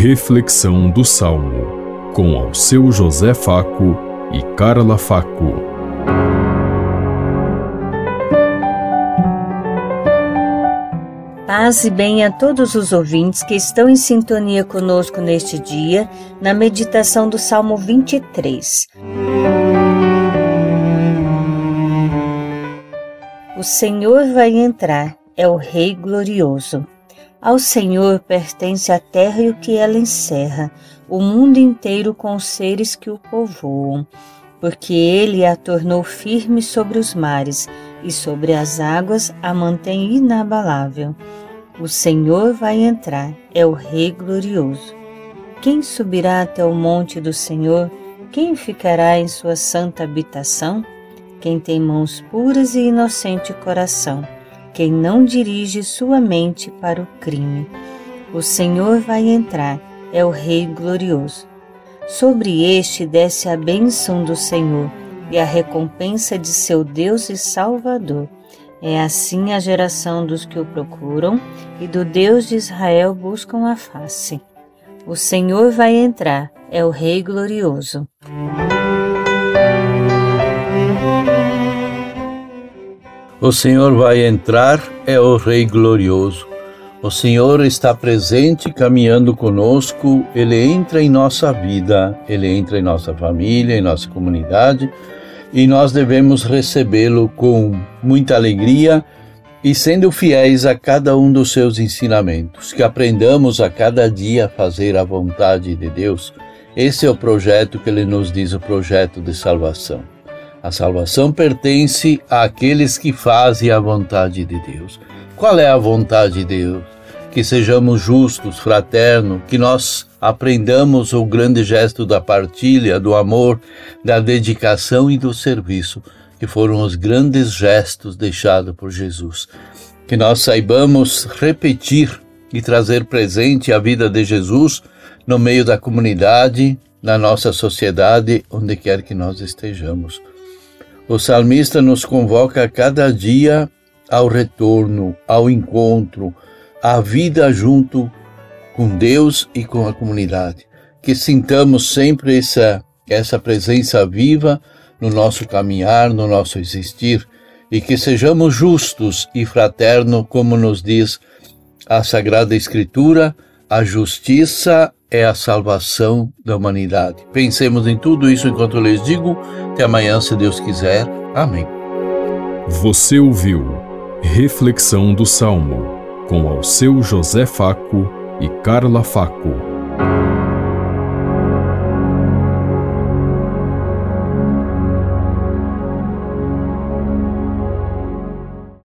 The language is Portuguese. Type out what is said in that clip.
Reflexão do Salmo, com ao seu José Faco e Carla Faco. Paz e bem a todos os ouvintes que estão em sintonia conosco neste dia, na meditação do Salmo 23. O Senhor vai entrar, é o Rei glorioso. Ao Senhor pertence a terra e o que ela encerra, o mundo inteiro com os seres que o povoam, porque ele a tornou firme sobre os mares e sobre as águas a mantém inabalável. O Senhor vai entrar, é o Rei glorioso. Quem subirá até o monte do Senhor? Quem ficará em sua santa habitação? quem tem mãos puras e inocente coração, quem não dirige sua mente para o crime. O Senhor vai entrar, é o Rei glorioso. Sobre este desce a bênção do Senhor e a recompensa de seu Deus e Salvador. É assim a geração dos que o procuram e do Deus de Israel buscam a face. O Senhor vai entrar, é o Rei glorioso. O Senhor vai entrar, é o Rei glorioso. O Senhor está presente, caminhando conosco, Ele entra em nossa vida, Ele entra em nossa família, em nossa comunidade, e nós devemos recebê-lo com muita alegria e sendo fiéis a cada um dos seus ensinamentos, que aprendamos a cada dia a fazer a vontade de Deus. Esse é o projeto que Ele nos diz, o projeto de salvação. A salvação pertence àqueles que fazem a vontade de Deus. Qual é a vontade de Deus? Que sejamos justos, fraternos, que nós aprendamos o grande gesto da partilha, do amor, da dedicação e do serviço, que foram os grandes gestos deixados por Jesus. Que nós saibamos repetir e trazer presente a vida de Jesus no meio da comunidade, na nossa sociedade, onde quer que nós estejamos. O salmista nos convoca a cada dia ao retorno, ao encontro, à vida junto com Deus e com a comunidade. Que sintamos sempre essa, essa presença viva no nosso caminhar, no nosso existir, e que sejamos justos e fraternos, como nos diz a Sagrada Escritura, a justiça é a salvação da humanidade. Pensemos em tudo isso enquanto eu lhes digo. Até amanhã, se Deus quiser. Amém. Você ouviu Reflexão do Salmo com ao seu José Faco e Carla Faco.